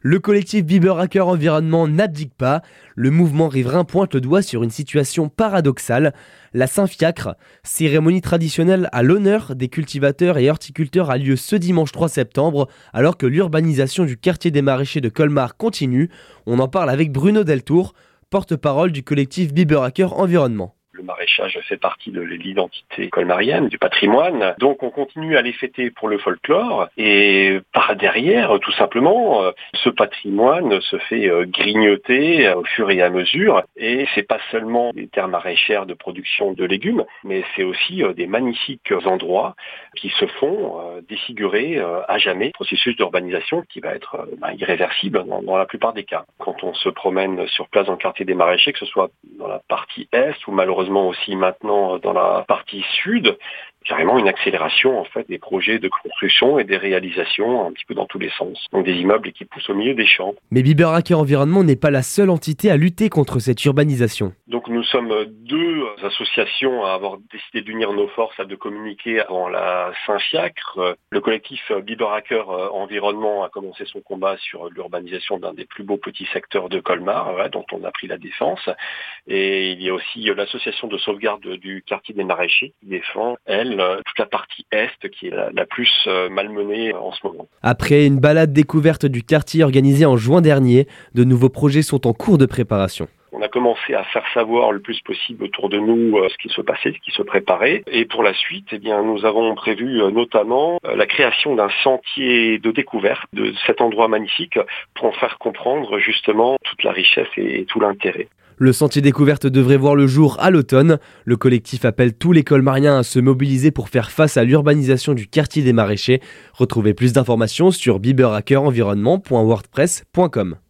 Le collectif Biber Hacker Environnement n'abdique pas. Le mouvement riverain pointe le doigt sur une situation paradoxale. La Saint-Fiacre, cérémonie traditionnelle à l'honneur des cultivateurs et horticulteurs, a lieu ce dimanche 3 septembre, alors que l'urbanisation du quartier des maraîchers de Colmar continue. On en parle avec Bruno Deltour, porte-parole du collectif Biber Hacker Environnement maraîchage fait partie de l'identité colmarienne, du patrimoine. Donc on continue à les fêter pour le folklore et par derrière, tout simplement, euh, ce patrimoine se fait euh, grignoter au fur et à mesure. Et c'est pas seulement des terres maraîchères de production de légumes, mais c'est aussi euh, des magnifiques endroits qui se font défigurer à jamais. Processus d'urbanisation qui va être bah, irréversible dans, la plupart des cas. Quand on se promène sur place dans le quartier des maraîchers, que ce soit dans la partie est ou malheureusement aussi maintenant dans la partie sud, carrément une accélération en fait des projets de construction et des réalisations un petit peu dans tous les sens. Donc des immeubles qui poussent au milieu des champs. Mais Hacker Environnement n'est pas la seule entité à lutter contre cette urbanisation. Donc nous sommes deux associations à avoir décidé d'unir nos forces, à de communiquer avant la Saint-Fiacre. Le collectif Hacker Environnement a commencé son combat sur l'urbanisation d'un des plus beaux petits secteurs de Colmar, dont on a pris la défense. Et il y a aussi l'association de sauvegarde du quartier des maraîchers qui défend, elle, euh, toute la partie est qui est la, plus euh, malmenée euh, en ce moment. Après une balade découverte du quartier organisée en juin dernier, de nouveaux projets sont en cours de préparation. On a commencé à faire savoir le plus possible autour de nous ce qui se passait, ce qui se préparait. Et pour la suite, eh bien, nous avons prévu notamment la création d'un sentier de découverte de cet endroit magnifique pour en faire comprendre justement toute la richesse et tout l'intérêt. Le sentier découverte devrait voir le jour à l'automne. Le collectif appelle tous les colmariens à se mobiliser pour faire face à l'urbanisation du quartier des maraîchers. Retrouvez plus d'informations sur biberhackerenvironnement.wordpress.com.